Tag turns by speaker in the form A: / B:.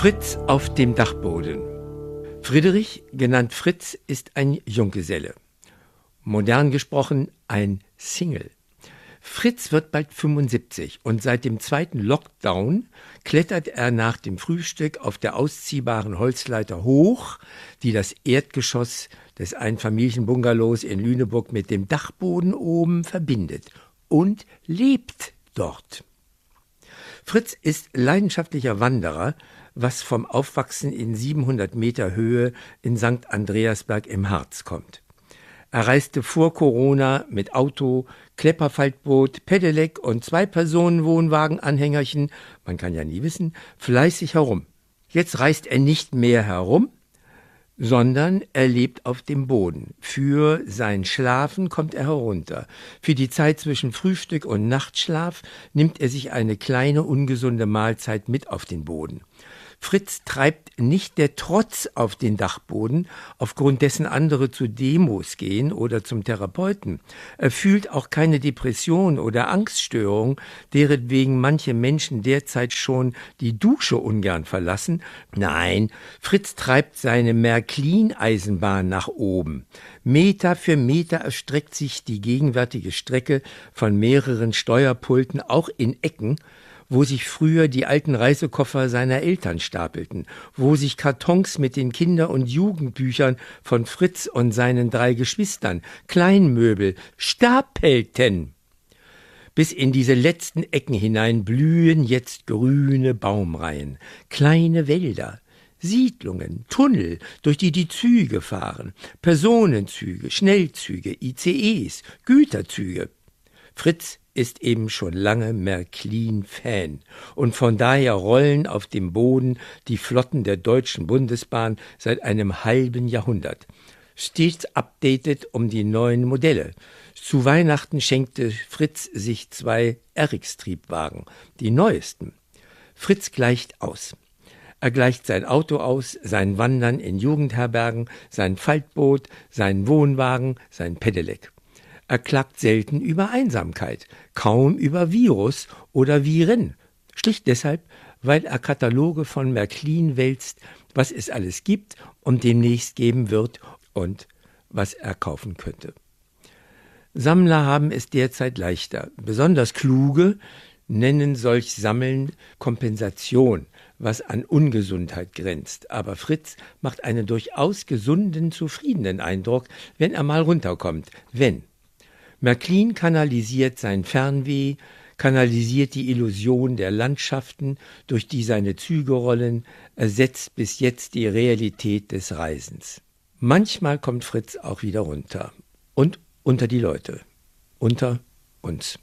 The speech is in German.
A: Fritz auf dem Dachboden. Friedrich, genannt Fritz, ist ein Junggeselle. Modern gesprochen ein Single. Fritz wird bald 75 und seit dem zweiten Lockdown klettert er nach dem Frühstück auf der ausziehbaren Holzleiter hoch, die das Erdgeschoss des Einfamilienbungalows in Lüneburg mit dem Dachboden oben verbindet und lebt dort. Fritz ist leidenschaftlicher Wanderer, was vom Aufwachsen in 700 Meter Höhe in St. Andreasberg im Harz kommt. Er reiste vor Corona mit Auto, Klepperfaltboot, Pedelec und zwei Personenwohnwagen-Anhängerchen, man kann ja nie wissen, fleißig herum. Jetzt reist er nicht mehr herum, sondern er lebt auf dem Boden. Für sein Schlafen kommt er herunter. Für die Zeit zwischen Frühstück und Nachtschlaf nimmt er sich eine kleine ungesunde Mahlzeit mit auf den Boden. Fritz treibt nicht der Trotz auf den Dachboden, aufgrund dessen andere zu Demos gehen oder zum Therapeuten. Er fühlt auch keine Depression oder Angststörung, deretwegen manche Menschen derzeit schon die Dusche ungern verlassen. Nein, Fritz treibt seine Märklin-Eisenbahn nach oben. Meter für Meter erstreckt sich die gegenwärtige Strecke von mehreren Steuerpulten auch in Ecken, wo sich früher die alten Reisekoffer seiner Eltern stapelten, wo sich Kartons mit den Kinder- und Jugendbüchern von Fritz und seinen drei Geschwistern, Kleinmöbel, stapelten. Bis in diese letzten Ecken hinein blühen jetzt grüne Baumreihen, kleine Wälder, Siedlungen, Tunnel, durch die die Züge fahren, Personenzüge, Schnellzüge, ICEs, Güterzüge. Fritz ist eben schon lange Märklin-Fan und von daher rollen auf dem Boden die Flotten der Deutschen Bundesbahn seit einem halben Jahrhundert. Stets updated um die neuen Modelle. Zu Weihnachten schenkte Fritz sich zwei RX-Triebwagen, die neuesten. Fritz gleicht aus. Er gleicht sein Auto aus, sein Wandern in Jugendherbergen, sein Faltboot, seinen Wohnwagen, sein Pedelec. Er klagt selten über Einsamkeit, kaum über Virus oder Viren. Schlicht deshalb, weil er Kataloge von Märklin wälzt, was es alles gibt und demnächst geben wird und was er kaufen könnte. Sammler haben es derzeit leichter. Besonders kluge nennen solch Sammeln Kompensation, was an Ungesundheit grenzt. Aber Fritz macht einen durchaus gesunden, zufriedenen Eindruck, wenn er mal runterkommt. Wenn. Märklin kanalisiert sein Fernweh, kanalisiert die Illusion der Landschaften, durch die seine Züge rollen, ersetzt bis jetzt die Realität des Reisens. Manchmal kommt Fritz auch wieder runter und unter die Leute, unter uns.